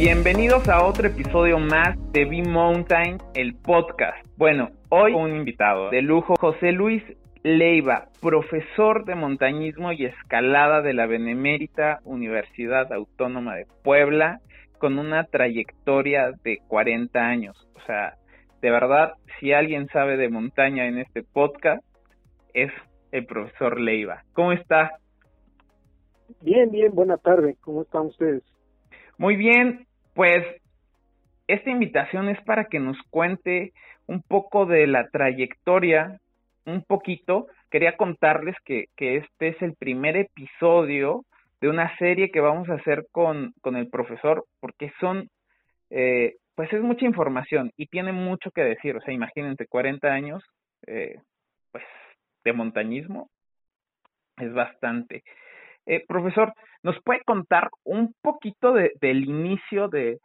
Bienvenidos a otro episodio más de B-Mountain, el podcast. Bueno, hoy un invitado de lujo, José Luis Leiva, profesor de montañismo y escalada de la Benemérita Universidad Autónoma de Puebla, con una trayectoria de 40 años. O sea, de verdad, si alguien sabe de montaña en este podcast, es el profesor Leiva. ¿Cómo está? Bien, bien, buena tarde. ¿Cómo están ustedes? Muy bien, pues esta invitación es para que nos cuente un poco de la trayectoria, un poquito. Quería contarles que, que este es el primer episodio de una serie que vamos a hacer con, con el profesor, porque son, eh, pues es mucha información y tiene mucho que decir. O sea, imagínense, 40 años, eh, pues, de montañismo, es bastante. Eh, profesor, ¿nos puede contar un poquito de, del inicio de,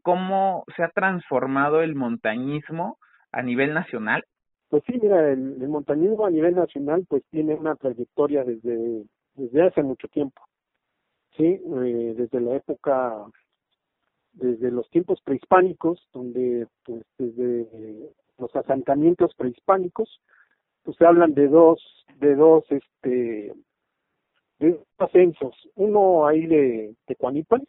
cómo se ha transformado el montañismo a nivel nacional? Pues sí, mira, el, montañismo a nivel nacional pues tiene una trayectoria desde, desde hace mucho tiempo. Sí, eh, desde la época, desde los tiempos prehispánicos, donde pues desde los asentamientos prehispánicos, pues se hablan de dos, de dos, este, ascensos. Uno ahí de Tecuanipan,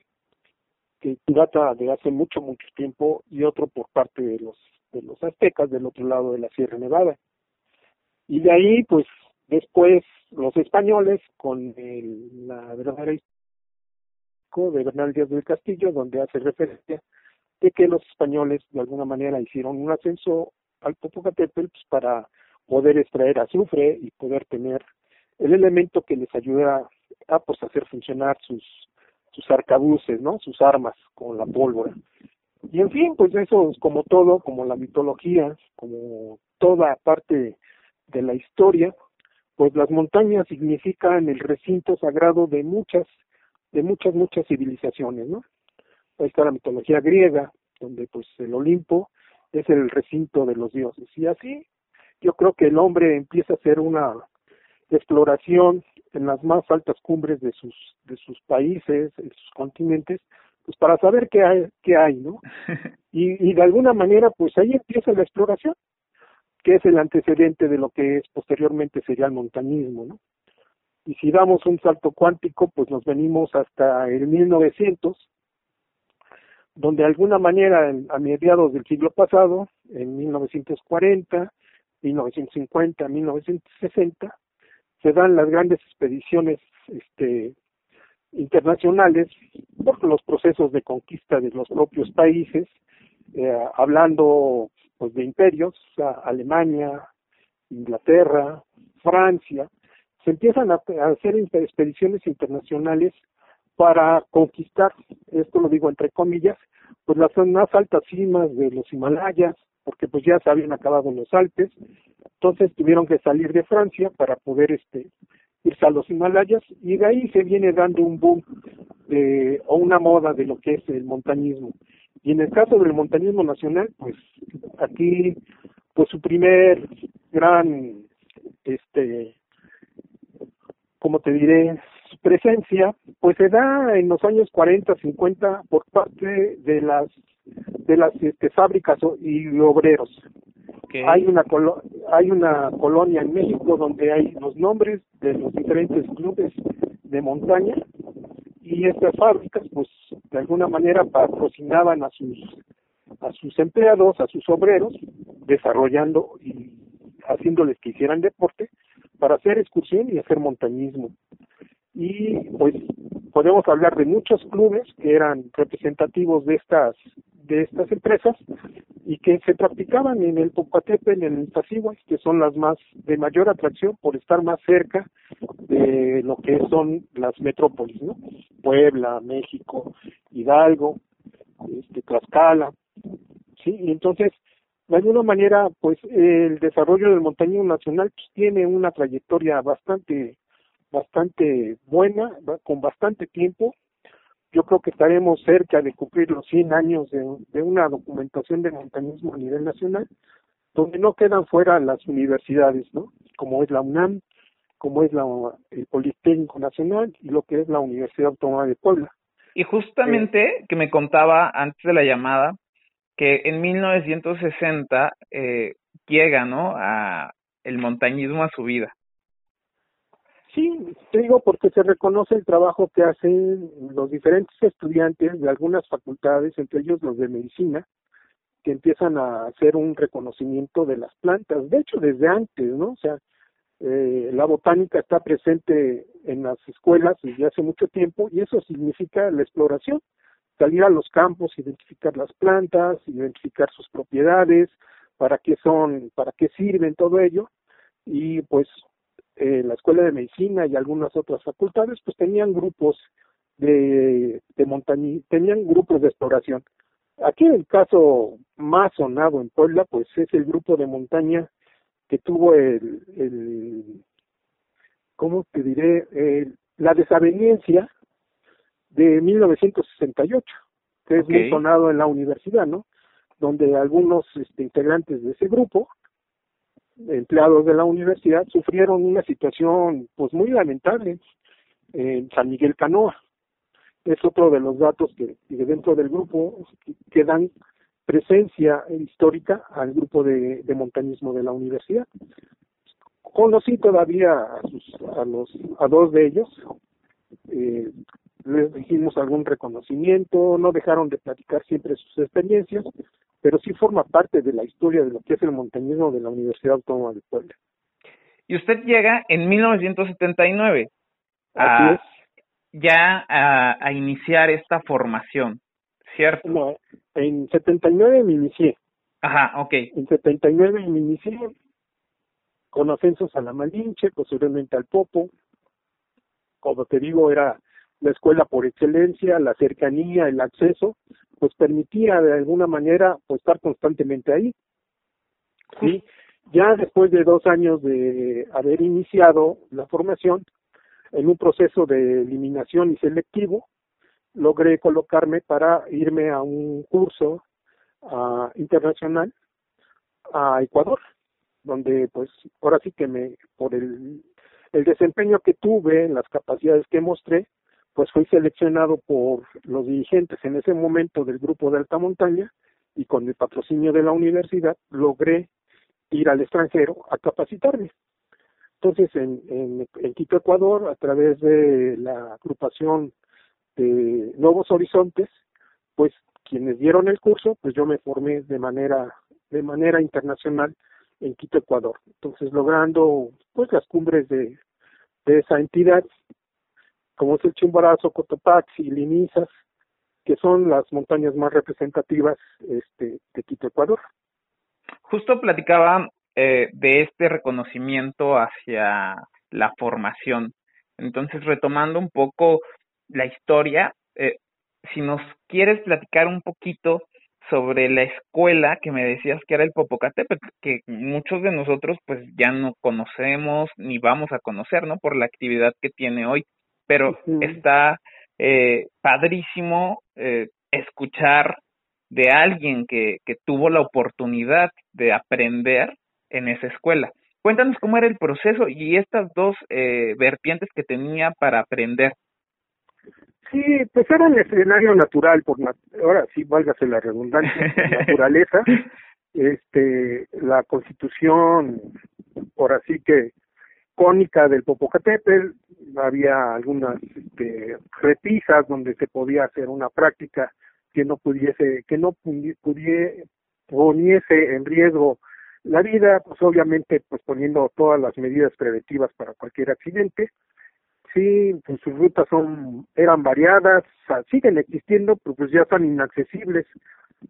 que data de hace mucho, mucho tiempo, y otro por parte de los, de los aztecas del otro lado de la Sierra Nevada. Y de ahí, pues, después los españoles con el, la verdadera de Bernal Díaz del Castillo, donde hace referencia de que los españoles de alguna manera hicieron un ascenso al Popocatépetl pues, para poder extraer azufre y poder tener el elemento que les ayuda a pues hacer funcionar sus sus arcabuces, ¿no? Sus armas con la pólvora. Y en fin, pues eso es como todo, como la mitología, como toda parte de la historia, pues las montañas significan el recinto sagrado de muchas de muchas, muchas civilizaciones, ¿no? Ahí está la mitología griega, donde pues el Olimpo es el recinto de los dioses. Y así yo creo que el hombre empieza a hacer una exploración en las más altas cumbres de sus, de sus países, de sus continentes, pues para saber qué hay, qué hay, ¿no? Y, y de alguna manera, pues ahí empieza la exploración, que es el antecedente de lo que es posteriormente sería el montañismo, ¿no? y si damos un salto cuántico, pues nos venimos hasta el 1900, donde de alguna manera a mediados del siglo pasado, en 1940, 1950, 1960, se dan las grandes expediciones este, internacionales por los procesos de conquista de los propios países, eh, hablando pues de imperios, Alemania, Inglaterra, Francia, se empiezan a, hacer expediciones internacionales para conquistar, esto lo digo entre comillas, pues las más altas cimas de los Himalayas, porque pues ya se habían acabado los Alpes, entonces tuvieron que salir de Francia para poder este irse a los Himalayas y de ahí se viene dando un boom de, o una moda de lo que es el montañismo. Y en el caso del montañismo nacional, pues aquí pues su primer gran este como te diré, presencia, pues se da en los años 40, 50 por parte de las de las este, fábricas y obreros. Hay una hay una colonia en México donde hay los nombres de los diferentes clubes de montaña y estas fábricas, pues de alguna manera patrocinaban a sus a sus empleados, a sus obreros, desarrollando y haciéndoles que hicieran deporte para hacer excursión y hacer montañismo. Y pues podemos hablar de muchos clubes que eran representativos de estas de estas empresas y que se practicaban en el Popocatépetl, en el Tacihuas, que son las más de mayor atracción por estar más cerca de lo que son las metrópolis, ¿no? Puebla, México, Hidalgo, este, Tlaxcala, sí, y entonces de alguna manera, pues el desarrollo del montañismo nacional pues, tiene una trayectoria bastante, bastante buena, con bastante tiempo. Yo creo que estaremos cerca de cumplir los 100 años de, de una documentación de montañismo a nivel nacional, donde no quedan fuera las universidades, ¿no? Como es la UNAM, como es la, el Politécnico Nacional y lo que es la Universidad Autónoma de Puebla. Y justamente que me contaba antes de la llamada que en 1960 eh, llega, ¿no? A el montañismo a su vida. Sí, te digo porque se reconoce el trabajo que hacen los diferentes estudiantes de algunas facultades, entre ellos los de medicina, que empiezan a hacer un reconocimiento de las plantas. De hecho, desde antes, ¿no? O sea, eh, la botánica está presente en las escuelas desde hace mucho tiempo y eso significa la exploración, salir a los campos, identificar las plantas, identificar sus propiedades, para qué son, para qué sirven, todo ello. Y pues eh, la Escuela de Medicina y algunas otras facultades pues tenían grupos de, de montaña, tenían grupos de exploración. Aquí el caso más sonado en Puebla pues es el grupo de montaña que tuvo el, el ¿cómo te diré? la desaveniencia de 1968, que es muy sonado en la universidad, ¿no? Donde algunos este, integrantes de ese grupo, empleados de la universidad, sufrieron una situación pues muy lamentable en San Miguel Canoa. Es otro de los datos que, dentro del grupo que dan presencia histórica al grupo de, de montañismo de la universidad. Conocí todavía a, sus, a, los, a dos de ellos, eh, les dijimos algún reconocimiento, no dejaron de platicar siempre sus experiencias, pero sí forma parte de la historia de lo que es el montañismo de la Universidad Autónoma de Puebla. Y usted llega en 1979 a, ya a, a iniciar esta formación, ¿cierto? No, en 79 me inicié. Ajá, ok. En 79 me inicié con ascensos a la Malinche, posiblemente al Popo. Como te digo, era la escuela por excelencia, la cercanía, el acceso, pues permitía de alguna manera pues estar constantemente ahí. Sí, ya después de dos años de haber iniciado la formación, en un proceso de eliminación y selectivo, logré colocarme para irme a un curso uh, internacional a Ecuador, donde pues ahora sí que me, por el, el desempeño que tuve, las capacidades que mostré, pues fui seleccionado por los dirigentes en ese momento del grupo de alta montaña y con el patrocinio de la universidad logré ir al extranjero a capacitarme. Entonces, en, en, en Quito, Ecuador, a través de la agrupación de Nuevos Horizontes, pues quienes dieron el curso, pues yo me formé de manera de manera internacional en Quito, Ecuador. Entonces, logrando pues las cumbres de, de esa entidad como es el Chimborazo, Cotopaxi, Linizas, que son las montañas más representativas este, de Quito, Ecuador. Justo platicaba eh, de este reconocimiento hacia la formación. Entonces, retomando un poco la historia, eh, si nos quieres platicar un poquito sobre la escuela que me decías que era el Popocatépetl, que muchos de nosotros pues ya no conocemos ni vamos a conocer, ¿no? Por la actividad que tiene hoy pero está eh, padrísimo eh, escuchar de alguien que, que tuvo la oportunidad de aprender en esa escuela. Cuéntanos cómo era el proceso y estas dos eh, vertientes que tenía para aprender. Sí, pues era el escenario natural, por ahora sí, válgase la redundancia, naturaleza, este, la constitución, por así que cónica del Popocatépetl, había algunas este, repisas donde se podía hacer una práctica que no pudiese, que no pudiese, poniese en riesgo la vida, pues obviamente pues poniendo todas las medidas preventivas para cualquier accidente. Sí, pues sus rutas son, eran variadas, siguen existiendo, pero pues ya son inaccesibles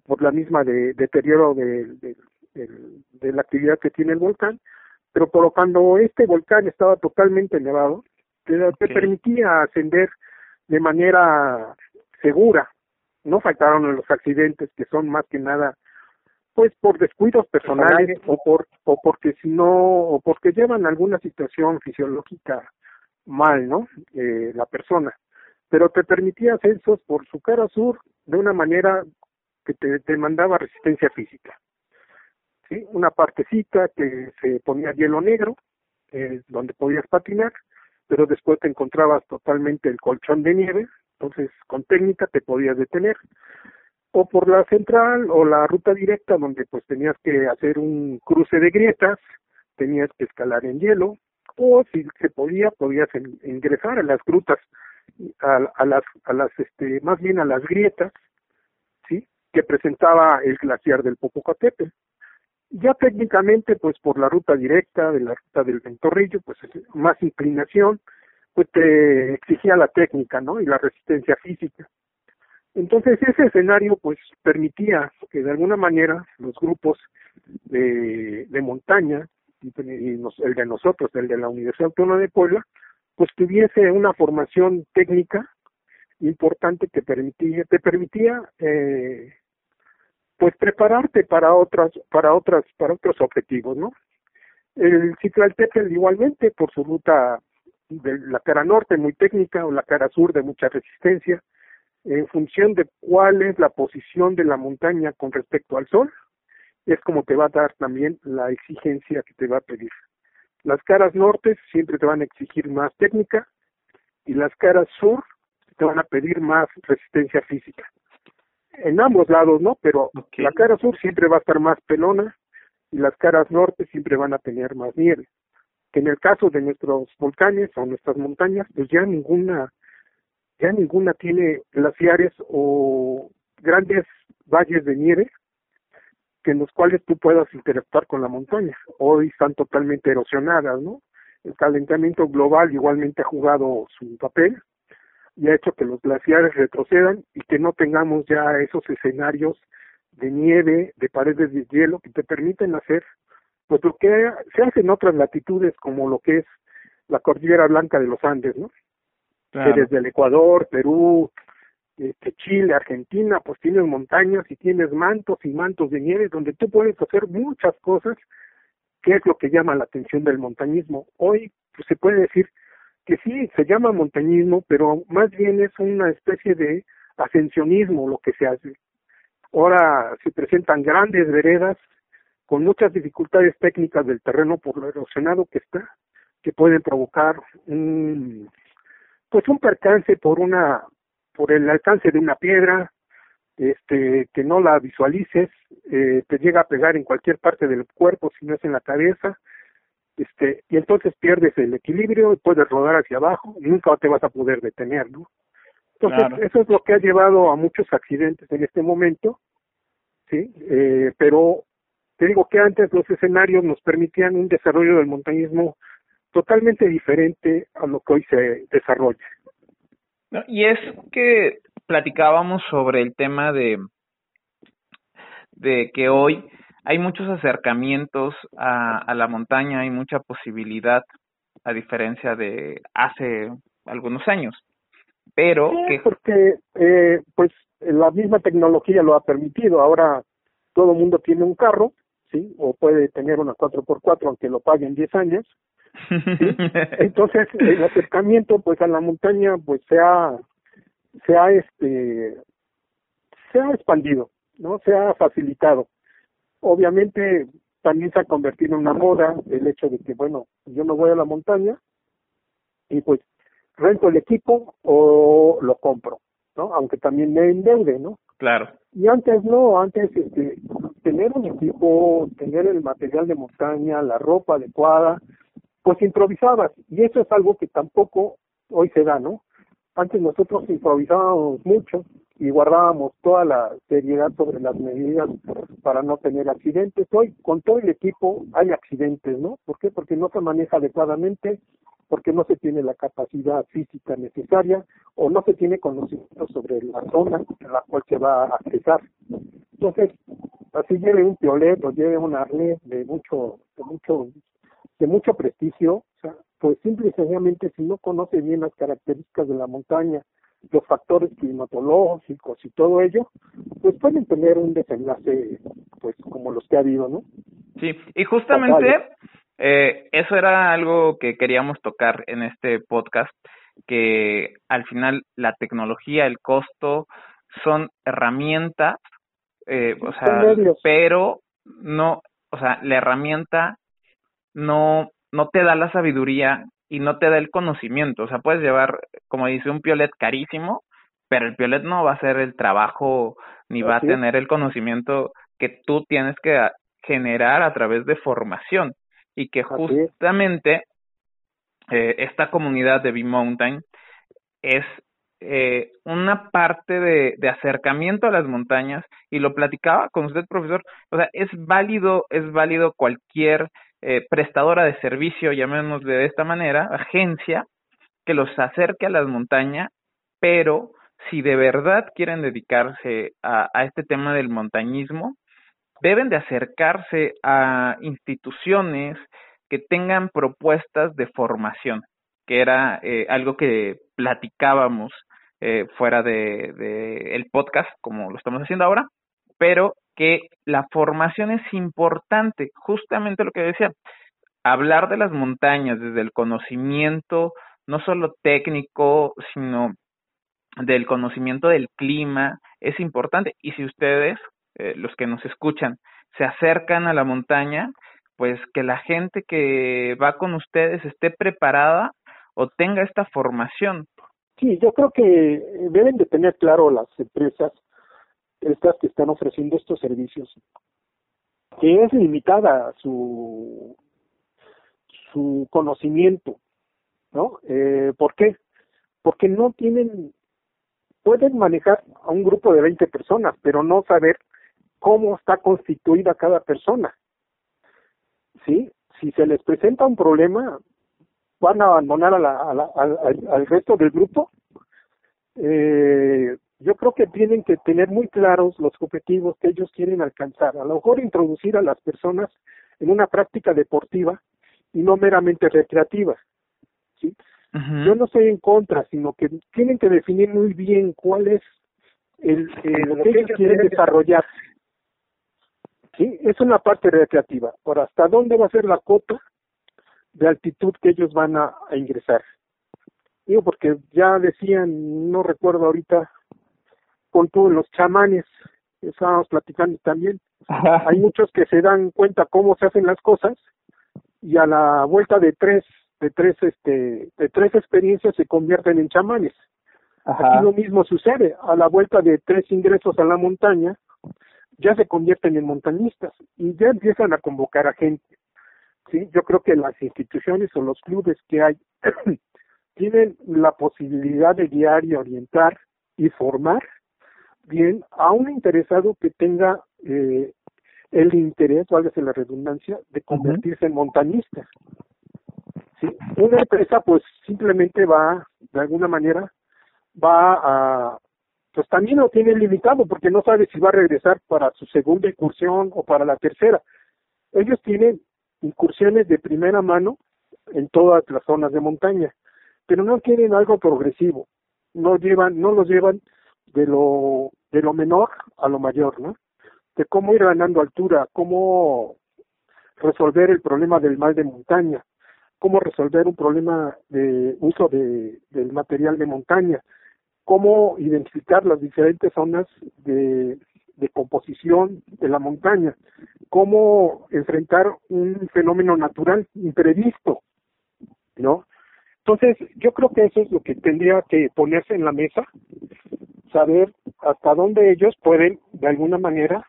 por la misma de, deterioro de, la actividad que tiene el volcán pero colocando este volcán estaba totalmente elevado, te, permitía ascender de manera segura. No faltaron los accidentes que son más que nada pues por descuidos personales o por o porque si no o porque llevan alguna situación fisiológica mal, ¿no? Eh, la persona. Pero te permitía ascensos por su cara sur de una manera que te demandaba resistencia física una partecita que se ponía hielo negro, eh, donde podías patinar, pero después te encontrabas totalmente el colchón de nieve, entonces con técnica te podías detener. O por la central o la ruta directa donde pues tenías que hacer un cruce de grietas, tenías que escalar en hielo, o si se podía, podías ingresar a las grutas, a, a las, a las, este, más bien a las grietas, ¿sí? Que presentaba el glaciar del Popocatépetl. Ya técnicamente, pues por la ruta directa de la ruta del Ventorrillo, pues más inclinación, pues te exigía la técnica, ¿no? Y la resistencia física. Entonces ese escenario pues permitía que de alguna manera los grupos de, de montaña, y, el de nosotros, el de la Universidad Autónoma de Puebla, pues tuviese una formación técnica importante que permitía, te permitía eh, pues prepararte para otras, para otras, para otros objetivos, ¿no? El Citlaltépetl igualmente por su ruta de la cara norte muy técnica o la cara sur de mucha resistencia, en función de cuál es la posición de la montaña con respecto al sol, es como te va a dar también la exigencia que te va a pedir. Las caras norte siempre te van a exigir más técnica y las caras sur te van a pedir más resistencia física. En ambos lados, ¿no? Pero la cara sur siempre va a estar más pelona y las caras norte siempre van a tener más nieve que en el caso de nuestros volcanes o nuestras montañas, pues ya ninguna, ya ninguna tiene glaciares o grandes valles de nieve que en los cuales tú puedas interactuar con la montaña. Hoy están totalmente erosionadas, ¿no? El calentamiento global igualmente ha jugado su papel y ha hecho que los glaciares retrocedan y que no tengamos ya esos escenarios de nieve, de paredes de hielo que te permiten hacer pues lo que se hace en otras latitudes como lo que es la cordillera blanca de los Andes, ¿no? Que desde el Ecuador, Perú, este, Chile, Argentina, pues tienes montañas y tienes mantos y mantos de nieve donde tú puedes hacer muchas cosas, que es lo que llama la atención del montañismo. Hoy pues, se puede decir que sí, se llama montañismo, pero más bien es una especie de ascensionismo lo que se hace. Ahora se presentan grandes veredas con muchas dificultades técnicas del terreno por lo erosionado que está, que pueden provocar un, pues un percance por una, por el alcance de una piedra, este, que no la visualices, eh, te llega a pegar en cualquier parte del cuerpo, si no es en la cabeza, este, y entonces pierdes el equilibrio, puedes rodar hacia abajo, y nunca te vas a poder detener, ¿no? Entonces, eso es lo que ha llevado a muchos accidentes en este momento, ¿sí? Eh, pero te digo que antes los escenarios nos permitían un desarrollo del montañismo totalmente diferente a lo que hoy se desarrolla. y es que platicábamos sobre el tema de, de que hoy hay muchos acercamientos a, a la montaña, hay mucha posibilidad, a diferencia de hace algunos años. Pero que... porque eh, pues la misma tecnología lo ha permitido. Ahora todo el mundo tiene un carro ¿sí? O puede tener una 4x4 aunque lo pague en 10 años. Entonces, el acercamiento pues a la montaña pues se ha, se ha este, se ha expandido, ¿no? Se ha facilitado. Obviamente también se ha convertido en una moda el hecho de que, bueno, yo no voy a la montaña y pues rento el equipo o lo compro, ¿no? Aunque también me endeude, ¿no? Claro. Y antes no, antes este, tener un equipo, tener el material de montaña, la ropa adecuada, pues improvisabas. Y eso es algo que tampoco hoy se da, ¿no? Antes nosotros improvisábamos mucho y guardábamos toda la seriedad sobre las medidas para no tener accidentes. Hoy con todo el equipo hay accidentes, ¿no? ¿Por qué? Porque no se maneja adecuadamente, porque no se tiene la capacidad física necesaria o no se tiene conocimiento sobre la zona en la cual se va a accesar. Entonces, así lleve un piolet o lleve un arnés de mucho, de mucho, de mucho prestigio, pues simple y sencillamente si no conoce bien las características de la montaña, los factores climatológicos y todo ello, pues pueden tener un desenlace, pues como los que ha habido, ¿no? Sí, y justamente eh, eso era algo que queríamos tocar en este podcast, que al final la tecnología, el costo, son herramientas, eh, o sea, pero no, o sea, la herramienta no, no te da la sabiduría y no te da el conocimiento. O sea, puedes llevar, como dice, un piolet carísimo, pero el piolet no va a hacer el trabajo ni va a tener el conocimiento que tú tienes que generar a través de formación. Y que justamente eh, esta comunidad de B-Mountain es eh, una parte de, de, acercamiento a las montañas. Y lo platicaba con usted profesor. O sea es válido es válido cualquier eh, prestadora de servicio llamémosle de esta manera agencia que los acerque a las montañas pero si de verdad quieren dedicarse a, este tema del montañismo deben de acercarse a instituciones que tengan propuestas de formación, que era eh, algo que platicábamos eh, fuera de, de, el podcast, como lo estamos haciendo ahora, pero que la formación es importante, justamente lo que decía, hablar de las montañas desde el conocimiento, no solo técnico, sino del conocimiento del clima, es importante. Y si ustedes eh, los que nos escuchan, se acercan a la montaña, pues que la gente que va con ustedes esté preparada o tenga esta formación. Sí, yo creo que deben de tener claro las empresas, estas que están ofreciendo estos servicios, que es limitada su su conocimiento, ¿no? Eh, ¿Por qué? Porque no tienen, pueden manejar a un grupo de 20 personas, pero no saber cómo está constituida cada persona. ¿Sí? Si se les presenta un problema, van a abandonar a la, a la, al, resto del grupo. Eh, yo creo que tienen que tener muy claros los objetivos que ellos quieren alcanzar. A lo mejor introducir a las personas en una práctica deportiva y no meramente recreativa. ¿sí? Yo no estoy en contra, sino que tienen que definir muy bien cuál es el, lo que ellos quieren desarrollar. ¿sí? Es una parte recreativa. Por hasta dónde va a ser la cota de altitud que ellos van a, ingresar. Digo, porque ya decían, no recuerdo ahorita, con todos los chamanes, estábamos platicando también, hay muchos que se dan cuenta cómo se hacen las cosas y a la vuelta de tres, de tres, este, de tres experiencias se convierten en chamanes. Aquí lo mismo sucede, a la vuelta de tres ingresos a la montaña, ya se convierten en montañistas y ya empiezan a convocar a gente. Sí, yo creo que las instituciones o los clubes que hay tienen la posibilidad de guiar y orientar y formar bien a un interesado que tenga eh, el interés, válgase la redundancia, de convertirse en montañista. ¿Sí? Una empresa pues simplemente va, de alguna manera, va a, pues también lo tiene limitado porque no sabe si va a regresar para su segunda incursión o para la tercera. Ellos tienen incursiones de primera mano en todas las zonas de montaña, pero no quieren algo progresivo, no llevan, no los llevan de lo, de lo menor a lo mayor, ¿no? De cómo ir ganando altura, cómo resolver el problema del mal de montaña, cómo resolver un problema de uso de, del material de montaña, cómo identificar las diferentes zonas de, de composición de la montaña, cómo enfrentar un fenómeno natural imprevisto, ¿no? Entonces, yo creo que eso es lo que tendría que ponerse en la mesa, saber hasta dónde ellos pueden, de alguna manera,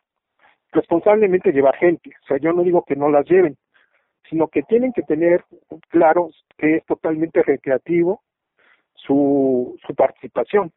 responsablemente llevar gente. O sea, yo no digo que no las lleven, sino que tienen que tener claro que es totalmente recreativo, su, su participación.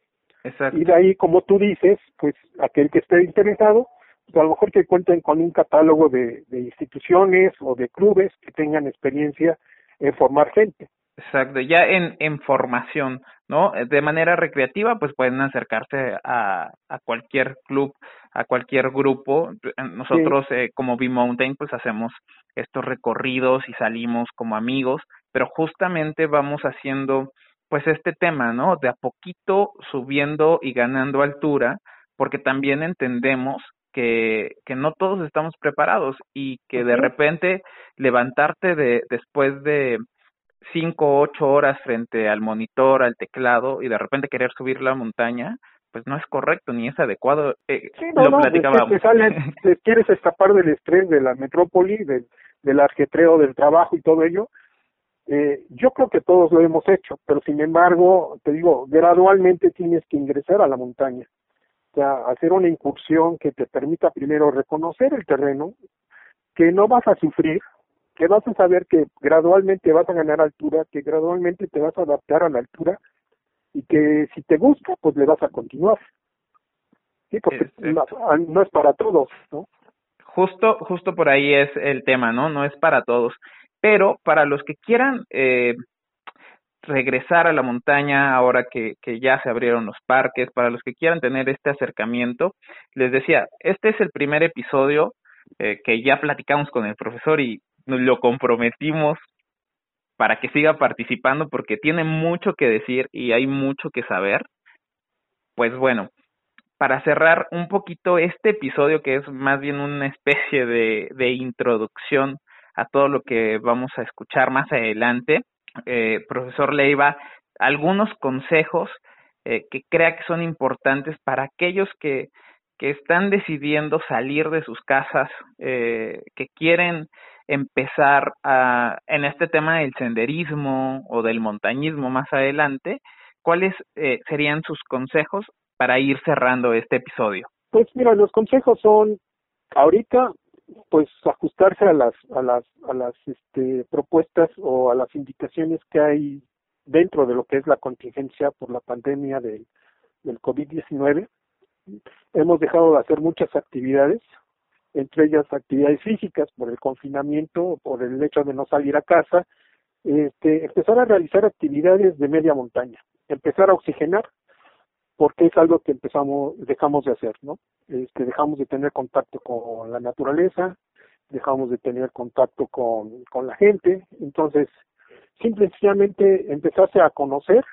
Y de ahí, como tú dices, pues aquel que esté interesado, pues a lo mejor que cuenten con un catálogo de, de instituciones o de clubes que tengan experiencia en formar gente. Exacto, ya en, en formación, ¿no? De manera recreativa, pues pueden acercarse a, a cualquier club, a cualquier grupo. Nosotros, eh, como B-Mountain, pues hacemos estos recorridos y salimos como amigos, pero justamente vamos haciendo pues este tema, ¿no? De a poquito subiendo y ganando altura, porque también entendemos que, que no todos estamos preparados y que de repente levantarte de después de cinco o ocho horas frente al monitor, al teclado y de repente querer subir la montaña, pues no es correcto ni es adecuado. Eh, sí, no, lo platicábamos. te quieres escapar del estrés de la metrópoli, del, del arquetreo del trabajo y todo ello, Eh, yo creo que todos lo hemos hecho, pero sin embargo, te digo, gradualmente tienes que ingresar a la montaña. O sea, hacer una incursión que te permita primero reconocer el terreno, que no vas a sufrir, que vas a saber que gradualmente vas a ganar altura, que gradualmente te vas a adaptar a la altura y que si te gusta, pues le vas a continuar. Sí, porque no, es para todos, ¿no? Justo, justo por ahí es el tema, ¿no? No es para todos. Pero para los que quieran eh, regresar a la montaña ahora que, que ya se abrieron los parques, para los que quieran tener este acercamiento, les decía, este es el primer episodio eh, que ya platicamos con el profesor y lo comprometimos para que siga participando porque tiene mucho que decir y hay mucho que saber. Pues bueno, para cerrar un poquito este episodio que es más bien una especie de, de introducción a todo lo que vamos a escuchar más adelante, eh, profesor Leiva, algunos consejos eh, que crea que son importantes para aquellos que, que están decidiendo salir de sus casas, eh, que quieren empezar a, en este tema del senderismo o del montañismo más adelante, ¿cuáles eh, serían sus consejos para ir cerrando este episodio? Pues mira, los consejos son ahorita pues ajustarse a las a las a las este, propuestas o a las indicaciones que hay dentro de lo que es la contingencia por la pandemia del del COVID-19. Hemos dejado de hacer muchas actividades, entre ellas actividades físicas por el confinamiento, por el hecho de no salir a casa, este, empezar a realizar actividades de media montaña, empezar a oxigenar, porque es algo que empezamos, dejamos de hacer, ¿no? Este, dejamos de tener contacto con la naturaleza, dejamos de tener contacto con, con la gente, entonces, simplemente empezarse a conocer,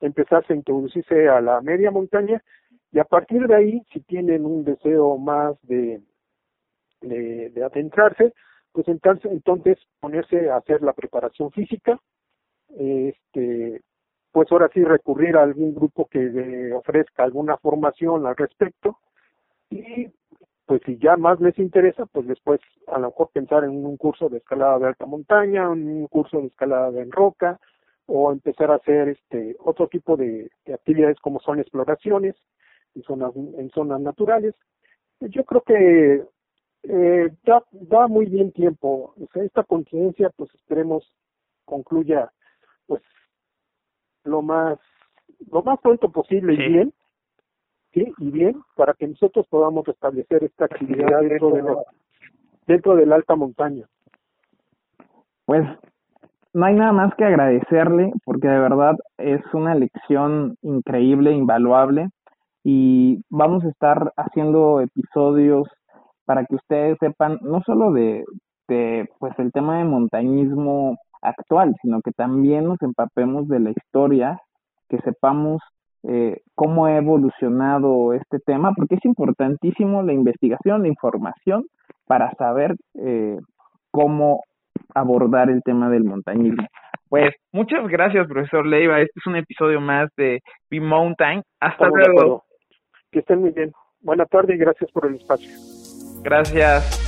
empezarse a introducirse a la media montaña, y a partir de ahí, si tienen un deseo más de, de, de adentrarse, pues entonces, entonces ponerse a hacer la preparación física, este, pues ahora sí recurrir a algún grupo que ofrezca alguna formación al respecto y pues si ya más les interesa, pues después a lo mejor pensar en un curso de escalada de alta montaña, un curso de escalada en roca o empezar a hacer este otro tipo de, de actividades como son exploraciones en zonas en zonas naturales. Yo creo que eh, da, da muy bien tiempo. O sea, esta contingencia, pues esperemos concluya, pues lo más lo más pronto posible y bien, sí, y bien, para que nosotros podamos restablecer esta actividad dentro de la, dentro de la alta montaña. Pues no hay nada más que agradecerle, porque de verdad es una lección increíble, invaluable, y vamos a estar haciendo episodios para que ustedes sepan no solo de, de pues el tema de montañismo actual, sino que también nos empapemos de la historia, que sepamos eh, cómo ha evolucionado este tema, porque es importantísimo la investigación, la información, para saber eh, cómo abordar el tema del montañismo. Pues muchas gracias, profesor Leiva. Este es un episodio más de Be Mountain. Hasta luego. Que estén muy bien. Buena tarde y gracias por el espacio. Gracias.